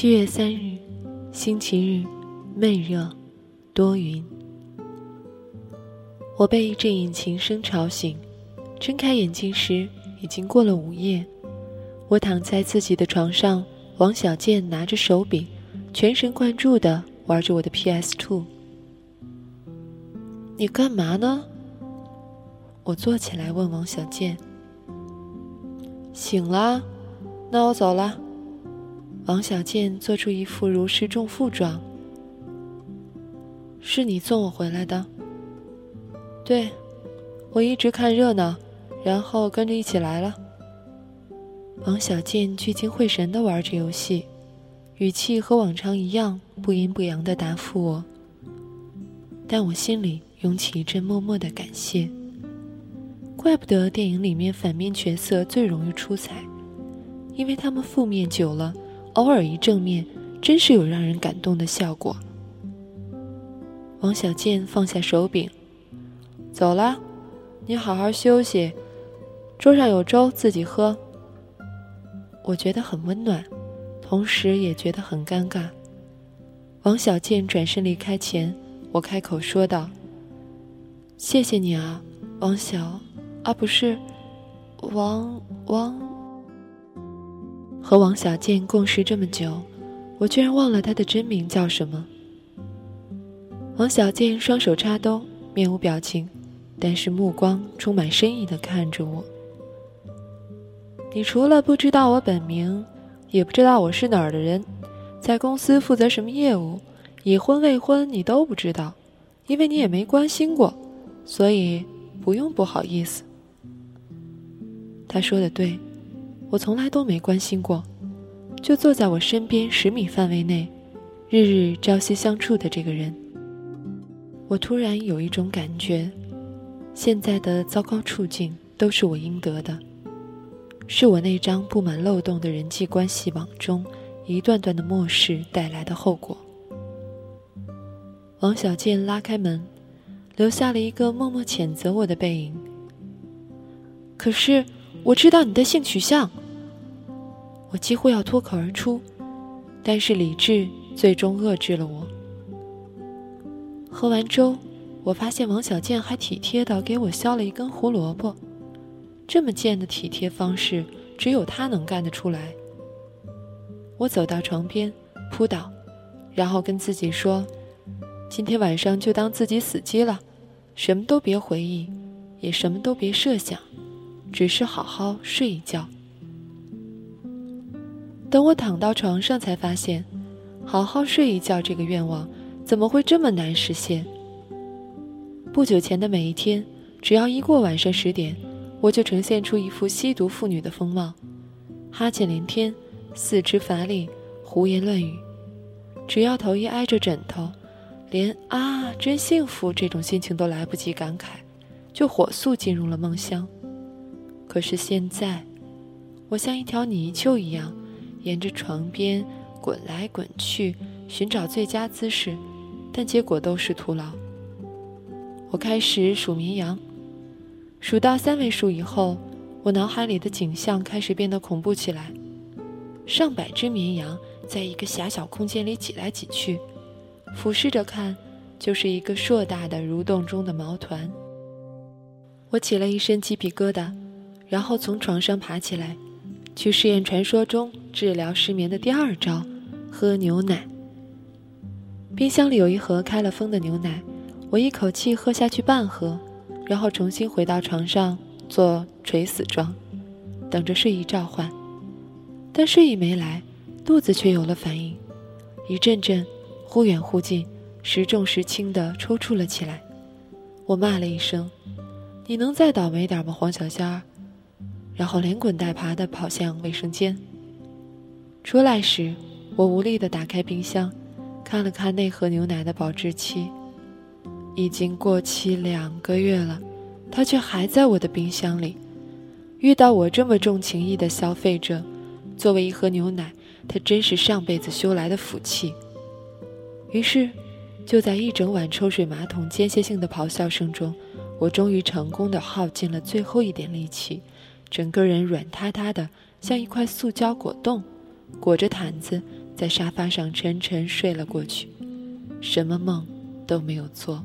七月三日，星期日，闷热，多云。我被一阵引擎声吵醒，睁开眼睛时已经过了午夜。我躺在自己的床上，王小贱拿着手柄，全神贯注地玩着我的 PS Two。你干嘛呢？我坐起来问王小贱。醒了，那我走了。王小贱做出一副如释重负状。是你送我回来的？对，我一直看热闹，然后跟着一起来了。王小贱聚精会神地玩着游戏，语气和往常一样不阴不阳地答复我。但我心里涌起一阵默默的感谢。怪不得电影里面反面角色最容易出彩，因为他们负面久了。偶尔一正面，真是有让人感动的效果。王小贱放下手柄，走了，你好好休息。桌上有粥，自己喝。我觉得很温暖，同时也觉得很尴尬。王小贱转身离开前，我开口说道：“谢谢你啊，王小，啊不是，王王。”和王小贱共事这么久，我居然忘了他的真名叫什么。王小贱双手插兜，面无表情，但是目光充满深意的看着我。你除了不知道我本名，也不知道我是哪儿的人，在公司负责什么业务，已婚未婚你都不知道，因为你也没关心过，所以不用不好意思。他说的对。我从来都没关心过，就坐在我身边十米范围内，日日朝夕相处的这个人。我突然有一种感觉，现在的糟糕处境都是我应得的，是我那张布满漏洞的人际关系网中一段段的漠视带来的后果。王小贱拉开门，留下了一个默默谴责我的背影。可是。我知道你的性取向。我几乎要脱口而出，但是理智最终遏制了我。喝完粥，我发现王小贱还体贴的给我削了一根胡萝卜，这么贱的体贴方式，只有他能干得出来。我走到床边，扑倒，然后跟自己说：“今天晚上就当自己死机了，什么都别回忆，也什么都别设想。”只是好好睡一觉。等我躺到床上，才发现，好好睡一觉这个愿望怎么会这么难实现？不久前的每一天，只要一过晚上十点，我就呈现出一副吸毒妇女的风貌，哈欠连天，四肢乏力，胡言乱语。只要头一挨着枕头，连“啊，真幸福”这种心情都来不及感慨，就火速进入了梦乡。可是现在，我像一条泥鳅一样，沿着床边滚来滚去，寻找最佳姿势，但结果都是徒劳。我开始数绵羊，数到三位数以后，我脑海里的景象开始变得恐怖起来：上百只绵羊在一个狭小空间里挤来挤去，俯视着看，就是一个硕大的蠕动中的毛团。我起了一身鸡皮疙瘩。然后从床上爬起来，去试验传说中治疗失眠的第二招——喝牛奶。冰箱里有一盒开了封的牛奶，我一口气喝下去半盒，然后重新回到床上做垂死状，等着睡意召唤。但睡意没来，肚子却有了反应，一阵阵忽远忽近、时重时轻地抽搐了起来。我骂了一声：“你能再倒霉点吗，黄小仙儿？”然后连滚带爬地跑向卫生间。出来时，我无力地打开冰箱，看了看那盒牛奶的保质期，已经过期两个月了，它却还在我的冰箱里。遇到我这么重情义的消费者。作为一盒牛奶，它真是上辈子修来的福气。于是，就在一整晚抽水马桶间歇性的咆哮声中，我终于成功的耗尽了最后一点力气，整个人软塌塌的，像一块塑胶果冻，裹着毯子在沙发上沉沉睡了过去，什么梦都没有做。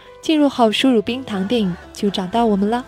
进入后输入冰糖电影就找到我们了。